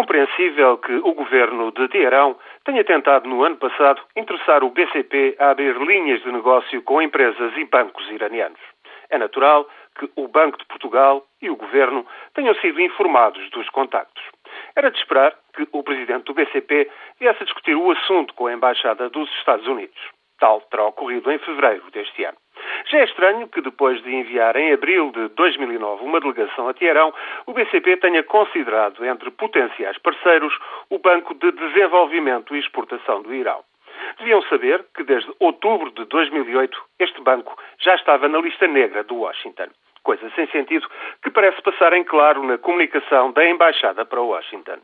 compreensível que o governo de Teherão tenha tentado no ano passado interessar o BCP a abrir linhas de negócio com empresas e bancos iranianos. É natural que o Banco de Portugal e o governo tenham sido informados dos contactos. Era de esperar que o presidente do BCP viesse a discutir o assunto com a embaixada dos Estados Unidos. Tal terá ocorrido em fevereiro deste ano. Já é estranho que, depois de enviar em abril de 2009 uma delegação a Teherão, o BCP tenha considerado entre potenciais parceiros o Banco de Desenvolvimento e Exportação do Irão. Deviam saber que desde outubro de 2008 este banco já estava na lista negra do Washington. Coisa sem sentido que parece passar em claro na comunicação da Embaixada para Washington.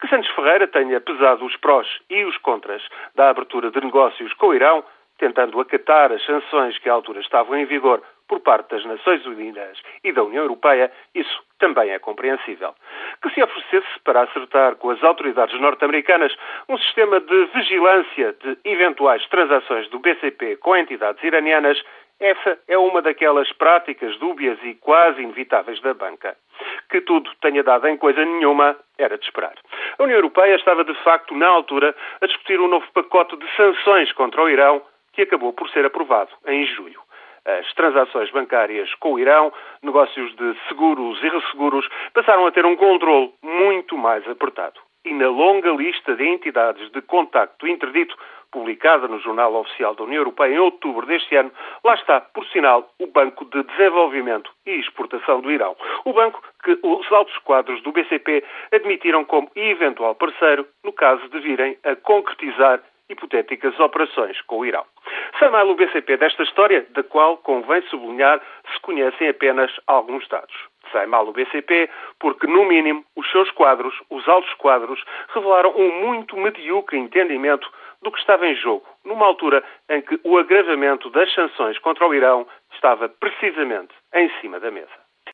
Que Santos Ferreira tenha pesado os prós e os contras da abertura de negócios com o Irão tentando acatar as sanções que à altura estavam em vigor por parte das Nações Unidas e da União Europeia, isso também é compreensível. Que se oferecesse para acertar com as autoridades norte-americanas um sistema de vigilância de eventuais transações do BCP com entidades iranianas, essa é uma daquelas práticas dúbias e quase inevitáveis da banca. Que tudo tenha dado em coisa nenhuma era de esperar. A União Europeia estava, de facto, na altura, a discutir um novo pacote de sanções contra o Irão que acabou por ser aprovado em julho. As transações bancárias com o Irão, negócios de seguros e resseguros, passaram a ter um controle muito mais apertado. E na longa lista de entidades de contacto interdito, publicada no Jornal Oficial da União Europeia em outubro deste ano, lá está, por sinal, o Banco de Desenvolvimento e Exportação do Irão. O banco que os altos quadros do BCP admitiram como eventual parceiro no caso de virem a concretizar hipotéticas operações com o Irão. Sai mal o BCP desta história, da qual convém sublinhar se conhecem apenas alguns dados. Sai mal o BCP porque, no mínimo, os seus quadros, os altos quadros, revelaram um muito medíocre entendimento do que estava em jogo, numa altura em que o agravamento das sanções contra o Irão estava precisamente em cima da mesa.